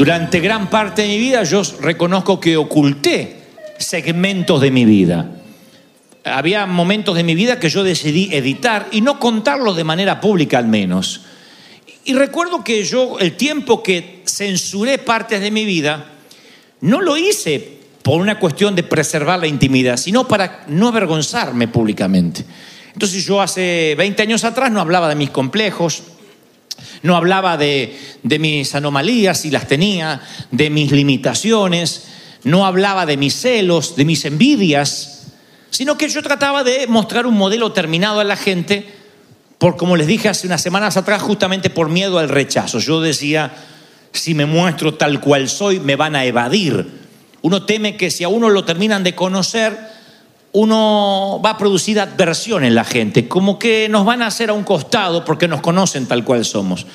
Durante gran parte de mi vida yo reconozco que oculté segmentos de mi vida. Había momentos de mi vida que yo decidí editar y no contarlos de manera pública al menos. Y recuerdo que yo el tiempo que censuré partes de mi vida, no lo hice por una cuestión de preservar la intimidad, sino para no avergonzarme públicamente. Entonces yo hace 20 años atrás no hablaba de mis complejos, no hablaba de, mis anomalías, si las tenía, de mis limitaciones, no hablaba de mis celos, de mis envidias, sino que yo trataba de mostrar un modelo terminado a la gente, por como les dije hace unas semanas atrás, justamente por miedo al rechazo. Yo decía, si me muestro tal cual soy, me van a evadir. Uno teme que si a uno lo terminan de conocer, uno va a producir adversión en la gente, como que nos van a hacer a un costado porque nos conocen tal cual somos.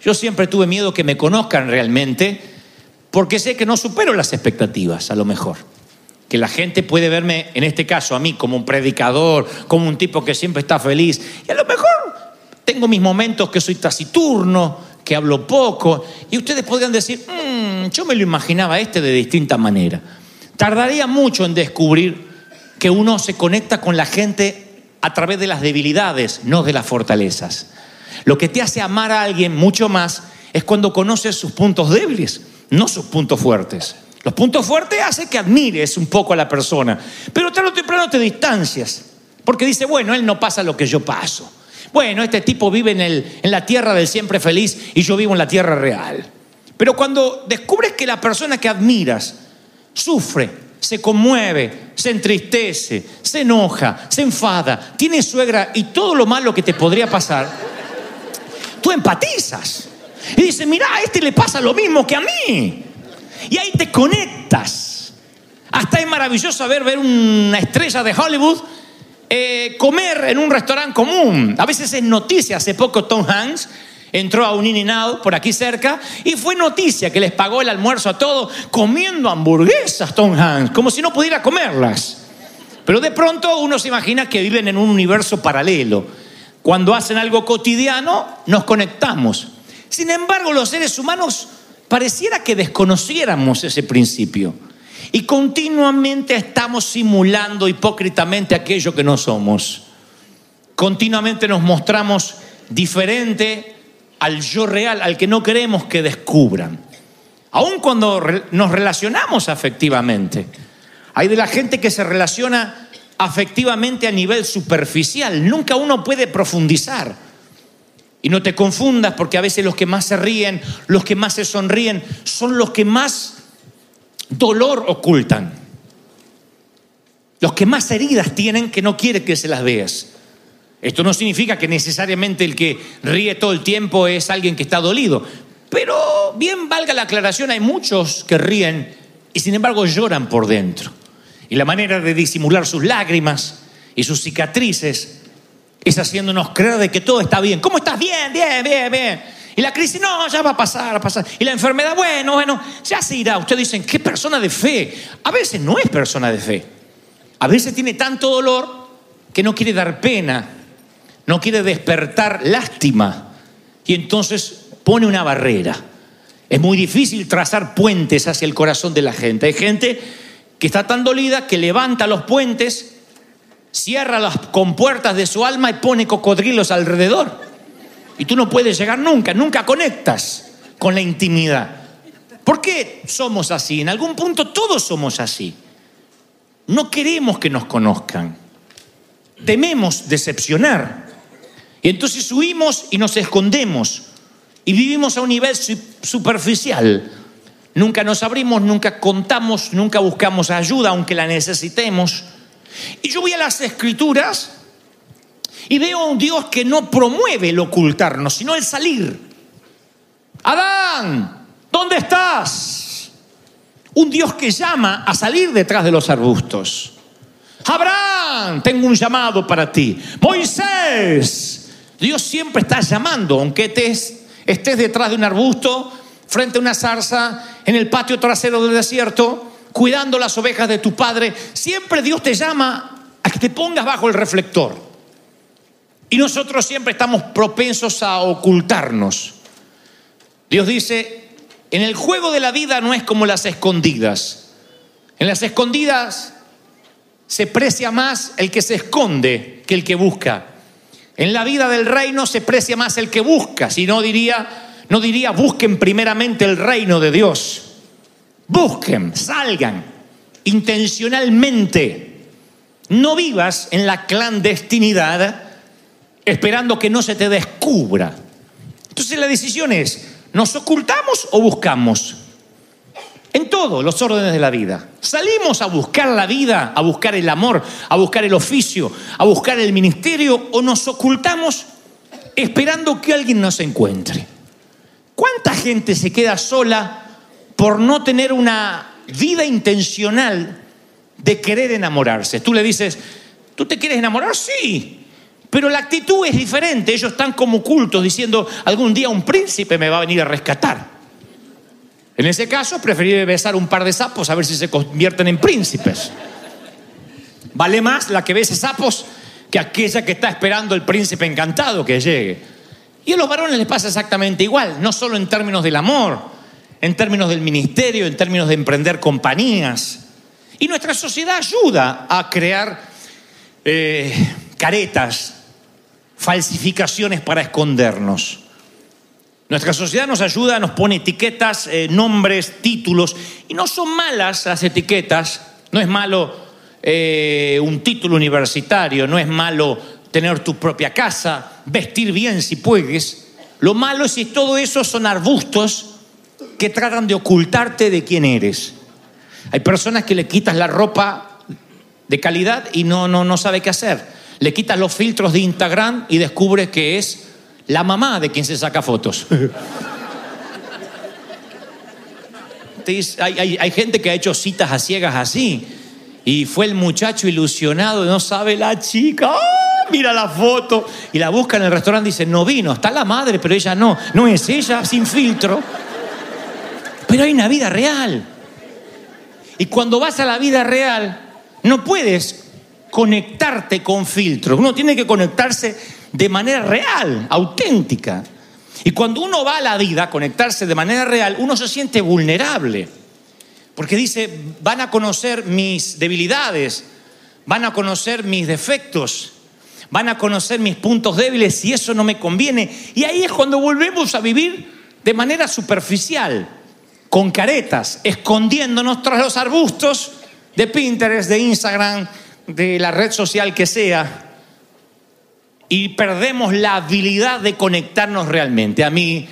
Yo siempre tuve miedo que me conozcan realmente, porque sé que no supero las expectativas, a lo mejor. Que la gente puede verme, en este caso a mí, como un predicador, como un tipo que siempre está feliz. Y a lo mejor tengo mis momentos que soy taciturno, que hablo poco, y ustedes podrían decir, mmm, yo me lo imaginaba este de distinta manera. Tardaría mucho en descubrir que uno se conecta con la gente a través de las debilidades, no de las fortalezas. Lo que te hace amar a alguien mucho más es cuando conoces sus puntos débiles, no sus puntos fuertes. Los puntos fuertes hacen que admires un poco a la persona, pero tarde o temprano te distancias, porque dice, bueno, él no pasa lo que yo paso. Bueno, este tipo vive en, el, en la tierra del siempre feliz y yo vivo en la tierra real. Pero cuando descubres que la persona que admiras sufre, se conmueve, se entristece, se enoja, se enfada, tiene suegra y todo lo malo que te podría pasar, tú empatizas. Y dices, mira, a este le pasa lo mismo que a mí. Y ahí te conectas. Hasta es maravilloso ver, ver una estrella de Hollywood eh, comer en un restaurante común. A veces es noticia. Hace poco Tom Hanks entró a un In-N-Out por aquí cerca y fue noticia que les pagó el almuerzo a todos comiendo hamburguesas Tom Hanks, como si no pudiera comerlas. Pero de pronto uno se imagina que viven en un universo paralelo. Cuando hacen algo cotidiano, nos conectamos. Sin embargo, los seres humanos pareciera que desconociéramos ese principio. Y continuamente estamos simulando hipócritamente aquello que no somos. Continuamente nos mostramos diferente al yo real, al que no queremos que descubran. Aun cuando nos relacionamos afectivamente. Hay de la gente que se relaciona afectivamente a nivel superficial. Nunca uno puede profundizar. Y no te confundas porque a veces los que más se ríen, los que más se sonríen, son los que más dolor ocultan. Los que más heridas tienen que no quiere que se las veas. Esto no significa que necesariamente el que ríe todo el tiempo es alguien que está dolido. Pero bien valga la aclaración, hay muchos que ríen y sin embargo lloran por dentro. Y la manera de disimular sus lágrimas y sus cicatrices es haciéndonos creer de que todo está bien. ¿Cómo estás? Bien, bien, bien, bien. Y la crisis, no, ya va a pasar, a pasar. Y la enfermedad, bueno, bueno, ya se irá. Ustedes dicen, ¿qué persona de fe? A veces no es persona de fe. A veces tiene tanto dolor que no quiere dar pena, no quiere despertar lástima. Y entonces pone una barrera. Es muy difícil trazar puentes hacia el corazón de la gente. Hay gente que está tan dolida que levanta los puentes cierra las compuertas de su alma y pone cocodrilos alrededor. Y tú no puedes llegar nunca, nunca conectas con la intimidad. ¿Por qué somos así? En algún punto todos somos así. No queremos que nos conozcan. Tememos decepcionar. Entonces huimos y nos escondemos. Y vivimos a un nivel superficial. Nunca nos abrimos, nunca contamos, nunca buscamos ayuda, aunque la necesitemos. Y yo voy a las escrituras y veo a un Dios que no promueve el ocultarnos, sino el salir. Adán, ¿dónde estás? Un Dios que llama a salir detrás de los arbustos. Abraham, tengo un llamado para ti. Moisés, Dios siempre está llamando, aunque estés, estés detrás de un arbusto, frente a una zarza, en el patio trasero del desierto, cuidando las ovejas de tu padre. Siempre Dios te llama a que te pongas bajo el reflector. Y nosotros siempre estamos propensos a ocultarnos. Dios dice, en el juego de la vida no es como las escondidas. En las escondidas se precia más el que se esconde que el que busca. En la vida del reino se precia más el que busca, si no diría, no diría busquen primeramente el reino de Dios. Busquen, salgan intencionalmente. No vivas en la clandestinidad esperando que no se te descubra. Entonces la decisión es, ¿nos ocultamos o buscamos? En todos los órdenes de la vida. ¿Salimos a buscar la vida, a buscar el amor, a buscar el oficio, a buscar el ministerio o nos ocultamos esperando que alguien nos encuentre? ¿Cuánta gente se queda sola por no tener una vida intencional de querer enamorarse? Tú le dices, ¿tú te quieres enamorar? Sí. Pero la actitud es diferente. Ellos están como cultos diciendo, algún día un príncipe me va a venir a rescatar. En ese caso, preferiría besar un par de sapos a ver si se convierten en príncipes. Vale más la que bese sapos que aquella que está esperando el príncipe encantado que llegue. Y a los varones les pasa exactamente igual, no solo en términos del amor, en términos del ministerio, en términos de emprender compañías. Y nuestra sociedad ayuda a crear eh, caretas falsificaciones para escondernos. Nuestra sociedad nos ayuda, nos pone etiquetas, eh, nombres, títulos, y no son malas las etiquetas, no es malo eh, un título universitario, no es malo tener tu propia casa, vestir bien si puedes. Lo malo es si todo eso son arbustos que tratan de ocultarte de quién eres. Hay personas que le quitas la ropa de calidad y no, no, no sabe qué hacer le quitas los filtros de Instagram y descubres que es la mamá de quien se saca fotos. hay, gente que ha hecho citas a ciegas así. Y fue el muchacho ilusionado, no sabe la chica. ¡Ah! Mira la foto. Y la busca en el restaurante y dice, no vino, está la madre, pero ella no. No es ella sin filtro. Pero hay una vida real. Y cuando vas a la vida real, no puedes conectarte con filtros, uno tiene que conectarse de manera real, auténtica. Y cuando uno va a la vida, conectarse de manera real, uno se siente vulnerable. Porque dice, van a conocer mis debilidades, van a conocer mis defectos, van a conocer mis puntos débiles y eso no me conviene. Y ahí es cuando volvemos a vivir de manera superficial, con caretas, escondiéndonos tras los arbustos de Pinterest, de Instagram, de la red social que sea y perdemos la habilidad de conectarnos realmente. A mí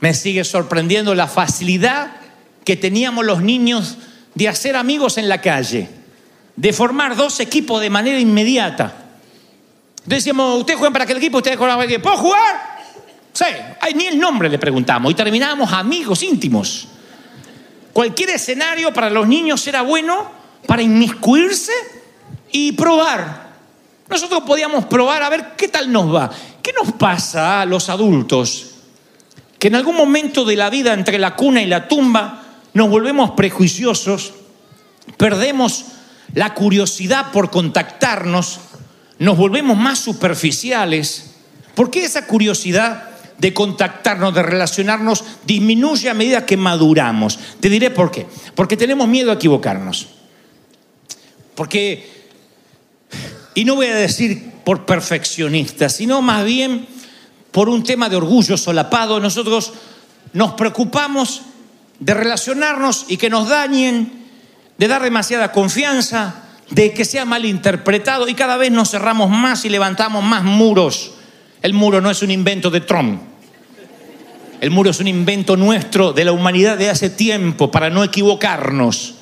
me sigue sorprendiendo la facilidad que teníamos los niños de hacer amigos en la calle, de formar dos equipos de manera inmediata. Decíamos, ¿usted juega para aquel equipo? ¿Usted juega para? ¿Puedo jugar? Sí, ni el nombre le preguntamos y terminábamos amigos íntimos. Cualquier escenario para los niños era bueno para inmiscuirse y probar. Nosotros podíamos probar a ver qué tal nos va. ¿Qué nos pasa a los adultos? Que en algún momento de la vida, entre la cuna y la tumba, nos volvemos prejuiciosos, perdemos la curiosidad por contactarnos, nos volvemos más superficiales. ¿Por qué esa curiosidad de contactarnos, de relacionarnos, disminuye a medida que maduramos? Te diré por qué. Porque tenemos miedo a equivocarnos. Porque y no voy a decir por perfeccionista, sino más bien por un tema de orgullo solapado, nosotros nos preocupamos de relacionarnos y que nos dañen, de dar demasiada confianza, de que sea mal interpretado y cada vez nos cerramos más y levantamos más muros. El muro no es un invento de Trump. El muro es un invento nuestro de la humanidad de hace tiempo para no equivocarnos.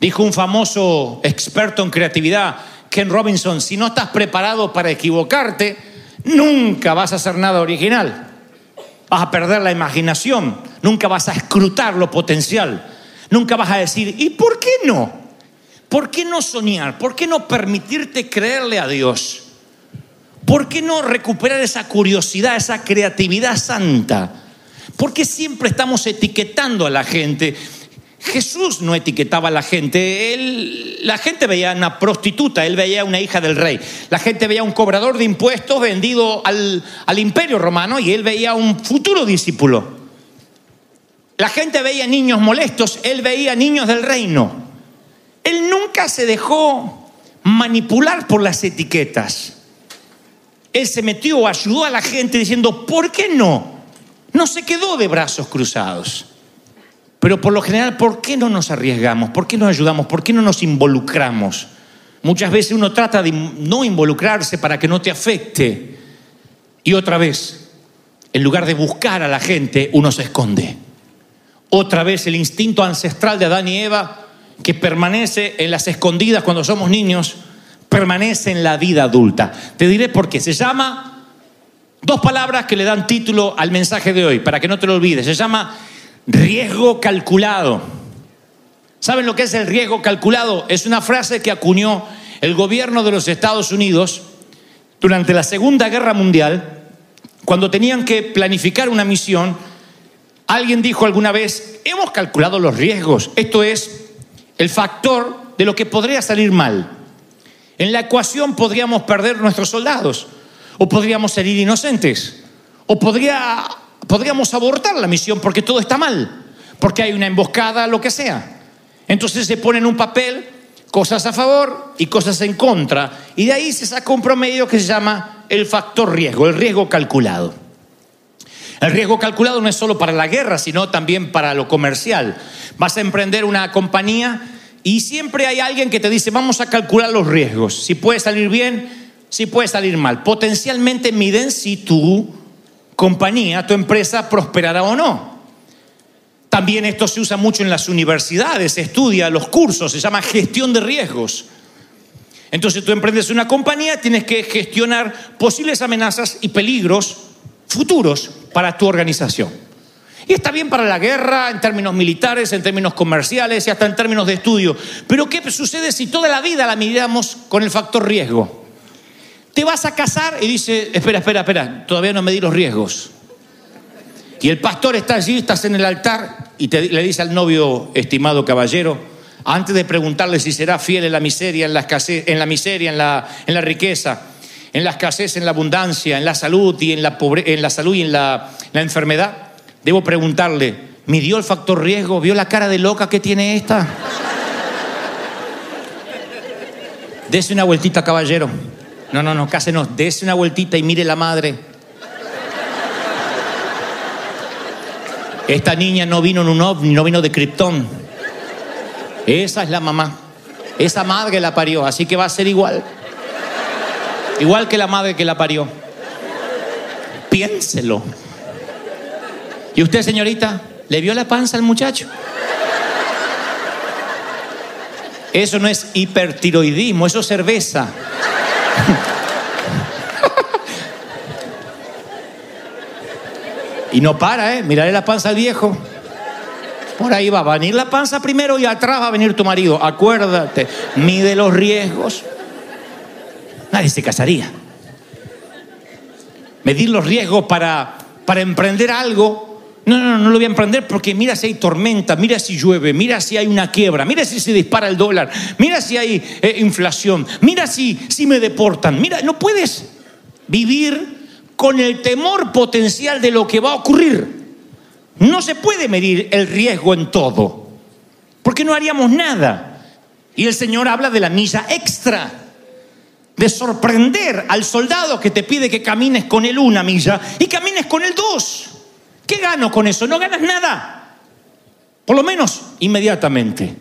Dijo un famoso experto en creatividad, Ken Robinson, si no estás preparado para equivocarte, nunca vas a hacer nada original. Vas a perder la imaginación, nunca vas a escrutar lo potencial, nunca vas a decir, ¿y por qué no? ¿Por qué no soñar? ¿Por qué no permitirte creerle a Dios? ¿Por qué no recuperar esa curiosidad, esa creatividad santa? ¿Por qué siempre estamos etiquetando a la gente? Jesús no etiquetaba a la gente. Él, la gente veía una prostituta, él veía una hija del rey. La gente veía un cobrador de impuestos vendido al, al imperio romano y él veía un futuro discípulo. La gente veía niños molestos, él veía niños del reino. Él nunca se dejó manipular por las etiquetas. Él se metió, ayudó a la gente diciendo, ¿por qué no? No se quedó de brazos cruzados. Pero por lo general, ¿por qué no nos arriesgamos? ¿Por qué no ayudamos? ¿Por qué no nos involucramos? Muchas veces uno trata de no involucrarse para que no te afecte. Y otra vez, en lugar de buscar a la gente, uno se esconde. Otra vez el instinto ancestral de Adán y Eva, que permanece en las escondidas cuando somos niños, permanece en la vida adulta. Te diré por qué. Se llama dos palabras que le dan título al mensaje de hoy, para que no te lo olvides. Se llama riesgo calculado. ¿Saben lo que es el riesgo calculado? Es una frase que acuñó el gobierno de los Estados Unidos durante la Segunda Guerra Mundial, cuando tenían que planificar una misión. Alguien dijo alguna vez, hemos calculado los riesgos. Esto es el factor de lo que podría salir mal. En la ecuación podríamos perder nuestros soldados, o podríamos salir inocentes, o podría podríamos abortar la misión porque todo está mal, porque hay una emboscada, lo que sea. Entonces se pone en un papel cosas a favor y cosas en contra, y de ahí se saca un promedio que se llama el factor riesgo, el riesgo calculado. El riesgo calculado no es solo para la guerra, sino también para lo comercial. Vas a emprender una compañía y siempre hay alguien que te dice, vamos a calcular los riesgos, si puede salir bien, si puede salir mal. Potencialmente miden si tú compañía, tu empresa prosperará o no. También esto se usa mucho en las universidades, se estudia los cursos, se llama gestión de riesgos. Entonces tú emprendes una compañía, tienes que gestionar posibles amenazas y peligros futuros para tu organización. Y está bien para la guerra, en términos militares, en términos comerciales y hasta en términos de estudio. Pero ¿qué sucede si toda la vida la miramos con el factor riesgo? Te vas a casar y dice, espera, espera, espera, todavía no me di los riesgos. Y el pastor está allí, estás en el altar y te, le dice al novio, estimado caballero, antes de preguntarle si será fiel en la miseria, en la escasez, en la miseria, en la, en la riqueza, en la escasez, en la abundancia, en la salud y en la en la salud y en la, la enfermedad, debo preguntarle, ¿midió el factor riesgo? ¿Vio la cara de loca que tiene esta? Dese una vueltita, caballero. No, no, no, cásenos, dése una vueltita y mire la madre. Esta niña no vino en un ovni, no vino de Krypton. Esa es la mamá. Esa madre la parió, así que va a ser igual. Igual que la madre que la parió. Piénselo. ¿Y usted, señorita, le vio la panza al muchacho? Eso no es hipertiroidismo, eso es cerveza. Y no para, ¿eh? Miraré la panza al viejo. Por ahí va, a venir la panza primero y atrás va a venir tu marido. Acuérdate, mide los riesgos. Nadie se casaría. Medir los riesgos para, para emprender algo no, no, no lo voy a emprender porque mira si hay tormenta, mira si llueve, mira si hay una quiebra, mira si se dispara el dólar, mira si hay eh, inflación, mira si, si me deportan. Mira, no puedes vivir con el temor potencial de lo que va a ocurrir. No se puede medir el riesgo en todo, porque no haríamos nada. Y el Señor habla de la misa extra. de sorprender al soldado que te pide que camines con él una milla y camines con él dos. ¿Qué gano con eso? No ganas nada. Por lo menos inmediatamente.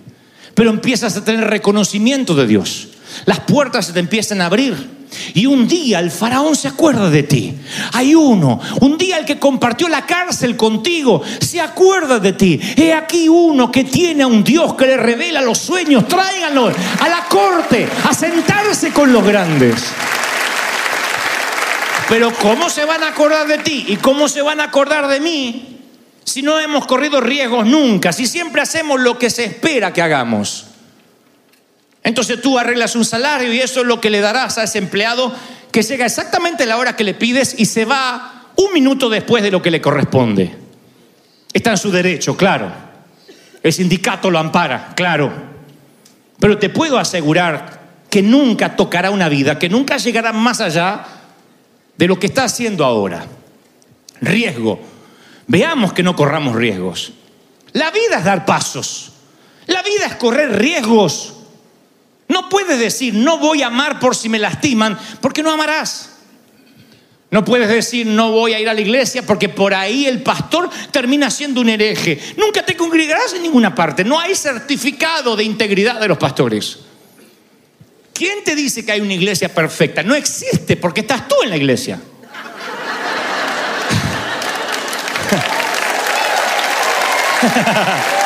Pero empiezas a tener reconocimiento de Dios. Las puertas se te empiezan a abrir. Y un día el faraón se acuerda de ti. Hay uno, un día el que compartió la cárcel contigo, se acuerda de ti. He aquí uno que tiene a un Dios que le revela los sueños. Tráiganlo a la corte, a sentarse con los grandes. Pero ¿cómo se van a acordar de ti y cómo se van a acordar de mí si no hemos corrido riesgos nunca, si siempre hacemos lo que se espera que hagamos? Entonces tú arreglas un salario y eso es lo que le darás a ese empleado que llega exactamente a la hora que le pides y se va un minuto después de lo que le corresponde. Está en su derecho, claro. El sindicato lo ampara, claro. Pero te puedo asegurar que nunca tocará una vida, que nunca llegará más allá de lo que está haciendo ahora. Riesgo. Veamos que no corramos riesgos. La vida es dar pasos. La vida es correr riesgos. No puedes decir, no voy a amar por si me lastiman, porque no amarás. No puedes decir, no voy a ir a la iglesia, porque por ahí el pastor termina siendo un hereje. Nunca te congregarás en ninguna parte. No hay certificado de integridad de los pastores. ¿Quién te dice que hay una iglesia perfecta? No existe, porque estás tú en la iglesia.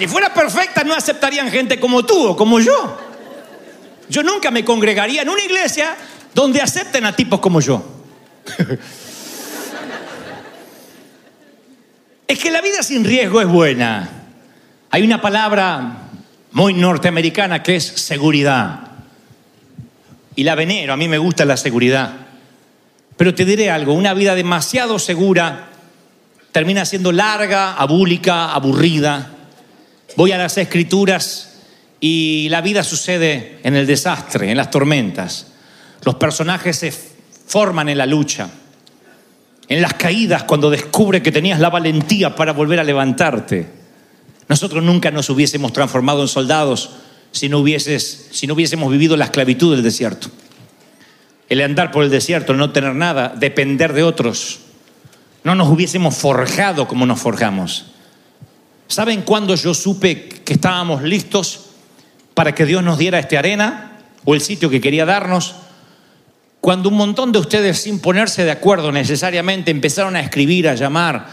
Si fuera perfecta no aceptarían gente como tú o como yo. Yo nunca me congregaría en una iglesia donde acepten a tipos como yo. es que la vida sin riesgo es buena. Hay una palabra muy norteamericana que es seguridad. Y la venero, a mí me gusta la seguridad. Pero te diré algo, una vida demasiado segura termina siendo larga, abúlica, aburrida. Voy a las escrituras y la vida sucede en el desastre, en las tormentas. Los personajes se forman en la lucha, en las caídas cuando descubre que tenías la valentía para volver a levantarte. Nosotros nunca nos hubiésemos transformado en soldados si no, hubieses, si no hubiésemos vivido la esclavitud del desierto. El andar por el desierto, el no tener nada, depender de otros. No nos hubiésemos forjado como nos forjamos. ¿Saben cuándo yo supe que estábamos listos para que Dios nos diera esta arena o el sitio que quería darnos? Cuando un montón de ustedes, sin ponerse de acuerdo necesariamente, empezaron a escribir, a llamar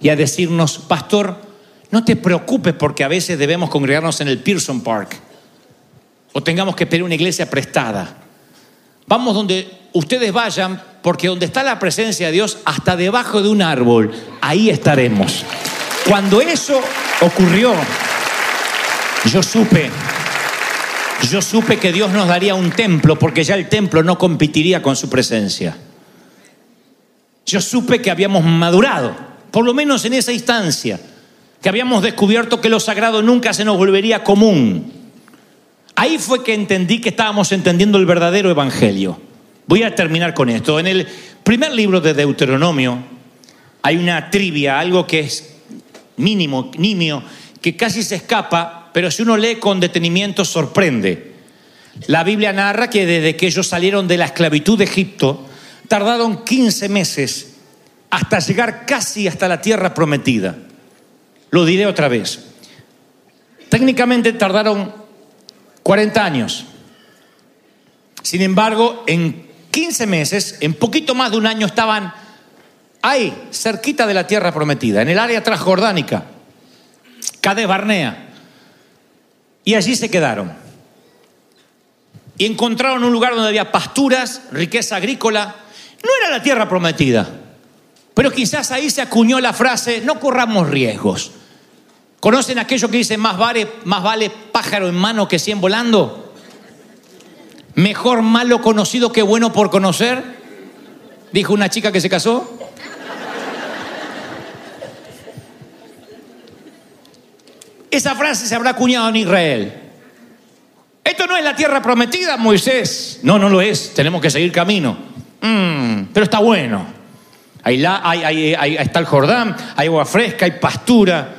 y a decirnos, pastor, no te preocupes porque a veces debemos congregarnos en el Pearson Park o tengamos que pedir una iglesia prestada. Vamos donde ustedes vayan porque donde está la presencia de Dios, hasta debajo de un árbol, ahí estaremos. Cuando eso ocurrió, yo supe, yo supe que Dios nos daría un templo porque ya el templo no competiría con su presencia. Yo supe que habíamos madurado, por lo menos en esa instancia, que habíamos descubierto que lo sagrado nunca se nos volvería común. Ahí fue que entendí que estábamos entendiendo el verdadero evangelio. Voy a terminar con esto. En el primer libro de Deuteronomio hay una trivia, algo que es mínimo, nimio, que casi se escapa, pero si uno lee con detenimiento sorprende. La Biblia narra que desde que ellos salieron de la esclavitud de Egipto, tardaron 15 meses hasta llegar casi hasta la tierra prometida. Lo diré otra vez. Técnicamente tardaron 40 años. Sin embargo, en 15 meses, en poquito más de un año, estaban ahí, cerquita de la tierra prometida, en el área transjordánica, Cades Barnea. Y allí se quedaron. Y encontraron un lugar donde había pasturas, riqueza agrícola. No era la tierra prometida, pero quizás ahí se acuñó la frase, no corramos riesgos. ¿Conocen aquello que dice, más vale, más vale pájaro en mano que cien volando? Mejor malo conocido que bueno por conocer, dijo una chica que se casó. Esa frase se habrá acuñado en Israel. Esto no es la tierra prometida, Moisés. No, no lo es. Tenemos que seguir camino. Mm, pero está bueno. Ahí, hay, está el Jordán, hay agua fresca, hay pastura,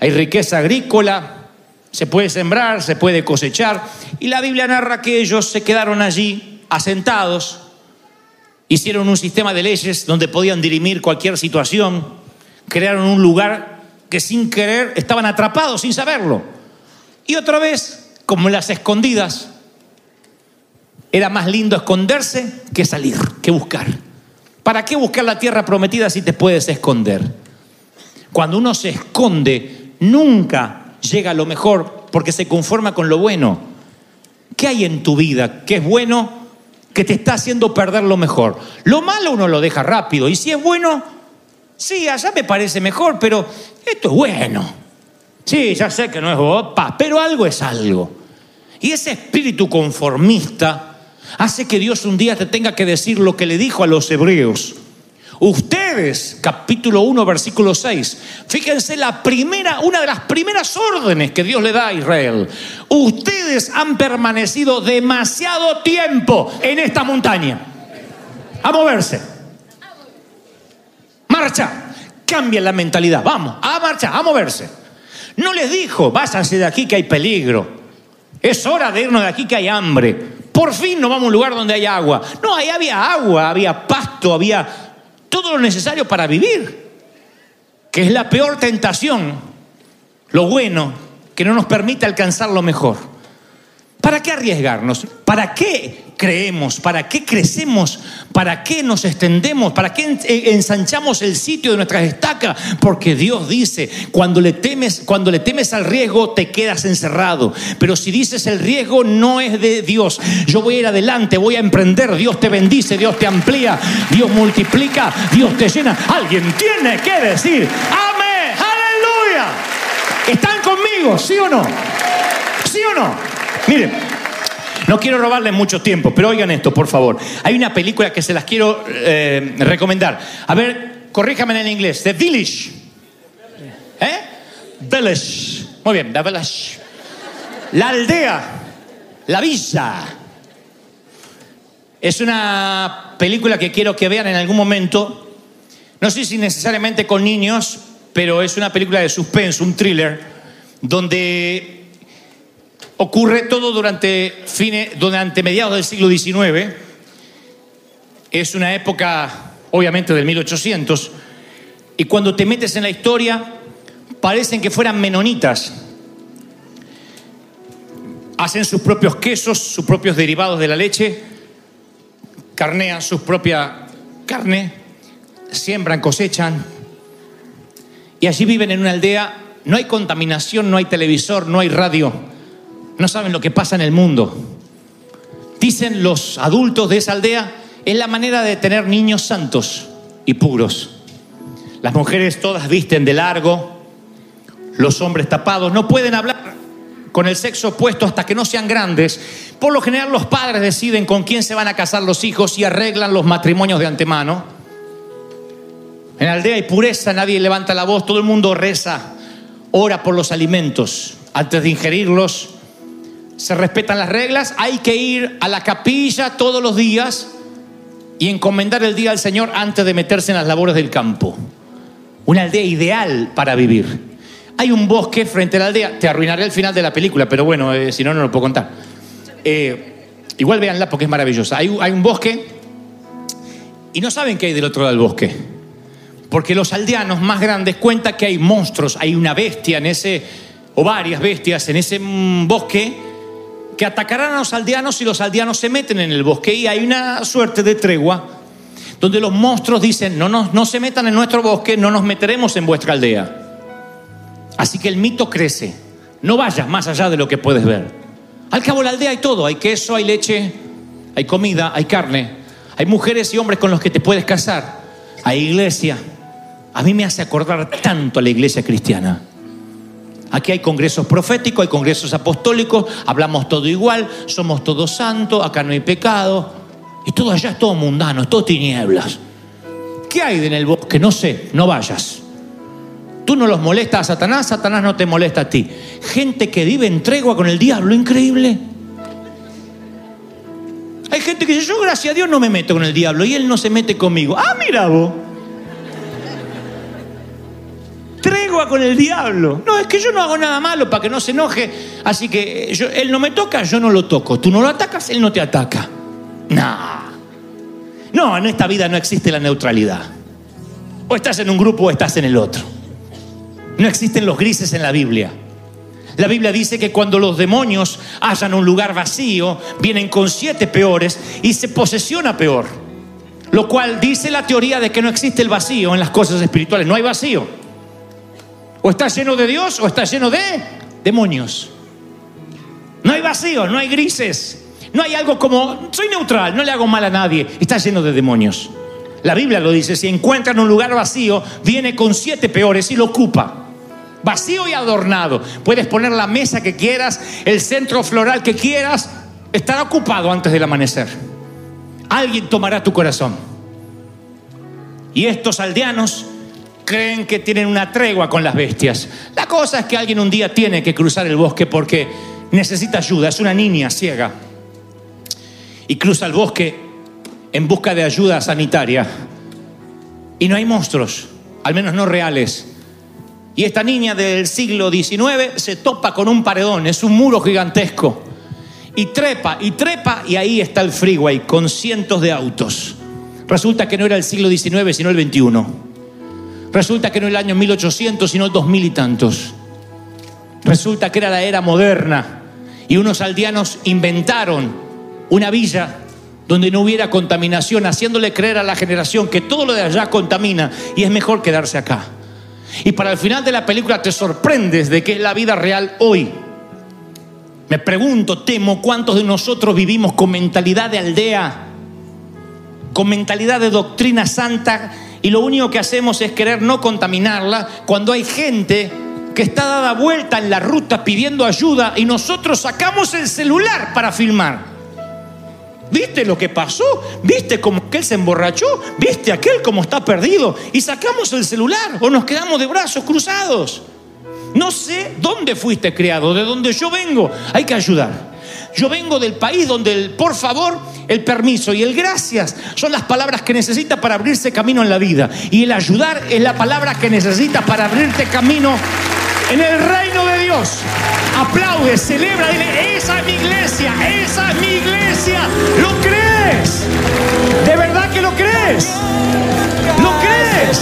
hay riqueza agrícola. Se puede sembrar, se puede cosechar. Y la Biblia narra que ellos se quedaron allí asentados, hicieron un sistema de leyes donde podían dirimir cualquier situación, crearon un lugar que sin querer estaban atrapados, sin saberlo. Y otra vez, como en las escondidas, era más lindo esconderse que salir, que buscar. ¿Para qué buscar la tierra prometida si te puedes esconder? Cuando uno se esconde, nunca llega a lo mejor porque se conforma con lo bueno. ¿Qué hay en tu vida que es bueno que te está haciendo perder lo mejor? Lo malo uno lo deja rápido y si es bueno, sí, allá me parece mejor, pero esto es bueno. Sí, ya sé que no es opa, pero algo es algo. Y ese espíritu conformista hace que Dios un día te tenga que decir lo que le dijo a los hebreos. Ustedes, capítulo 1, versículo 6, fíjense la primera, una de las primeras órdenes que Dios le da a Israel. Ustedes han permanecido demasiado tiempo en esta montaña. A moverse. Marcha. Cambien la mentalidad. Vamos, a marcha, a moverse. No les dijo, váyanse de aquí que hay peligro. Es hora de irnos de aquí que hay hambre. Por fin nos vamos a un lugar donde hay agua. No, ahí había agua, había pasto, había todo lo necesario para vivir. Que es la peor tentación, lo bueno, que no nos permite alcanzar lo mejor. ¿Para qué arriesgarnos? ¿Para qué creemos? ¿Para qué crecemos? ¿Para qué nos extendemos? ¿Para qué ensanchamos el sitio de nuestras estacas? Porque Dios dice, cuando le temes, cuando le temes al riesgo, te quedas encerrado. Pero si dices el riesgo no es de Dios, yo voy a ir adelante, voy a emprender, Dios te bendice, Dios te amplía, Dios multiplica, Dios te llena. Alguien tiene que decir, amén, aleluya. ¿Están conmigo? ¿Sí o no? ¿Sí o no? Miren, no quiero robarles mucho tiempo, pero oigan esto, por favor. Hay una película que se las quiero eh, recomendar. A ver, corríjame en inglés. The Village. ¿Eh? Village. Muy bien, The Village. La aldea. La villa. Es una película que quiero que vean en algún momento. No sé si necesariamente con niños, pero es una película de suspense, un thriller, donde ocurre todo durante, fine, durante mediados del siglo XIX. Es una época, obviamente, del 1800. Y cuando te metes en la historia, parecen que fueran menonitas. Hacen sus propios quesos, sus propios derivados de la leche, carnean su propia carne, siembran, cosechan. Y allí viven en una aldea. No hay contaminación, no hay televisor, no hay radio no saben lo que pasa en el mundo. Dicen los adultos de esa aldea, es la manera de tener niños santos y puros. Las mujeres todas visten de largo, los hombres tapados, no pueden hablar con el sexo opuesto hasta que no sean grandes. Por lo general los padres deciden con quién se van a casar los hijos y arreglan los matrimonios de antemano. En la aldea hay pureza, nadie levanta la voz, todo el mundo reza, ora por los alimentos antes de ingerirlos se respetan las reglas, hay que ir a la capilla todos los días y encomendar el día al Señor antes de meterse en las labores del campo. Una aldea ideal para vivir. Hay un bosque frente a la aldea, te arruinaré el final de la película, pero bueno, eh, si no, no lo puedo contar. Eh, igual véanla porque es maravillosa. Hay, un bosque y no saben qué hay del otro lado del bosque. Porque los aldeanos más grandes cuentan que hay monstruos, hay una bestia en ese, o varias bestias en ese mm, bosque que atacarán a los aldeanos si los aldeanos se meten en el bosque y hay una suerte de tregua donde los monstruos dicen, no, no, no se metan en nuestro bosque, no nos meteremos en vuestra aldea. Así que el mito crece, no vayas más allá de lo que puedes ver. Al cabo la aldea hay todo, hay queso, hay leche, hay comida, hay carne, hay mujeres y hombres con los que te puedes casar, hay iglesia. A mí me hace acordar tanto a la iglesia cristiana. Aquí hay congresos proféticos, hay congresos apostólicos, hablamos todo igual, somos todos santos, acá no hay pecado. Y todo allá es todo mundano, es todo tinieblas. ¿Qué hay en el bosque? No sé, no vayas. Tú no los molestas a Satanás, Satanás no te molesta a ti. Gente que vive en tregua con el diablo, increíble. Hay gente que dice, yo gracias a Dios no me meto con el diablo y él no se mete conmigo. Ah, mira vos. Con el diablo. No, es que yo no hago nada malo para que no se enoje. Así que yo- él no me toca, yo no lo toco. Tú no lo atacas, él no te ataca. No. No, en esta vida no existe la neutralidad. O estás en un grupo o estás en el otro. No existen los grises en la Biblia. La Biblia dice que cuando los demonios hallan un lugar vacío, vienen con siete peores y se posesiona peor. Lo cual dice la teoría de que no existe el vacío en las cosas espirituales. No hay vacío. O está lleno de Dios o está lleno de demonios. No hay vacío, no hay grises. No hay algo como, soy neutral, no le hago mal a nadie. Está lleno de demonios. La Biblia lo dice, si encuentran un lugar vacío, viene con siete peores y lo ocupa. Vacío y adornado. Puedes poner la mesa que quieras, el centro floral que quieras, estará ocupado antes del amanecer. Alguien tomará tu corazón. Y estos aldeanos creen que tienen una tregua con las bestias. La cosa es que alguien un día tiene que cruzar el bosque porque necesita ayuda. Es una niña ciega. Y cruza el bosque en busca de ayuda sanitaria. Y no hay monstruos, al menos no reales. Y esta niña del siglo XIX se topa con un paredón, es un muro gigantesco. Y trepa, y trepa, y ahí está el freeway con cientos de autos. Resulta que no era el siglo XIX, sino el XXI. Resulta que no el año 1800, sino el 2000 y tantos. Resulta que era la era moderna. Y unos aldeanos inventaron una villa donde no hubiera contaminación, haciéndole creer a la generación que todo lo de allá contamina y es mejor quedarse acá. Y para el final de la película te sorprendes de que es la vida real hoy. Me pregunto, temo, ¿cuántos de nosotros vivimos con mentalidad de aldea? Con mentalidad de doctrina santa y lo único que hacemos es querer no contaminarla cuando hay gente que está dada vuelta en la ruta pidiendo ayuda y nosotros sacamos el celular para filmar. ¿Viste lo que pasó? ¿Viste cómo aquel se emborrachó? ¿Viste aquel cómo está perdido? Y sacamos el celular o nos quedamos de brazos cruzados. No sé dónde fuiste criado, de dónde yo vengo. Hay que ayudar. Yo vengo del país donde el por favor, el permiso y el gracias son las palabras que necesita para abrirse camino en la vida. Y el ayudar es la palabra que necesita para abrirte camino en el reino de Dios. Aplaude, celebra, dile, esa es mi iglesia, esa es mi iglesia. ¿Lo crees? ¿De verdad que lo crees? ¿Lo crees?